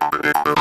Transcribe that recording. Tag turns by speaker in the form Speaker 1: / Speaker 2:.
Speaker 1: Gracias.